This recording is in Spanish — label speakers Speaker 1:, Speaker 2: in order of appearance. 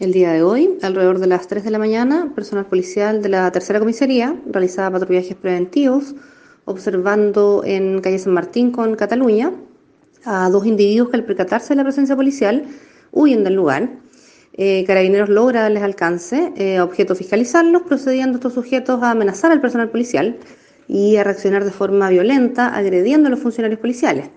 Speaker 1: El día de hoy, alrededor de las 3 de la mañana, personal policial de la tercera comisaría realizaba patrullajes preventivos observando en calle San Martín con Cataluña a dos individuos que al percatarse de la presencia policial huyen del lugar. Eh, Carabineros logra darles alcance, eh, objeto fiscalizarlos, procediendo estos sujetos a amenazar al personal policial y a reaccionar de forma violenta, agrediendo a los funcionarios policiales.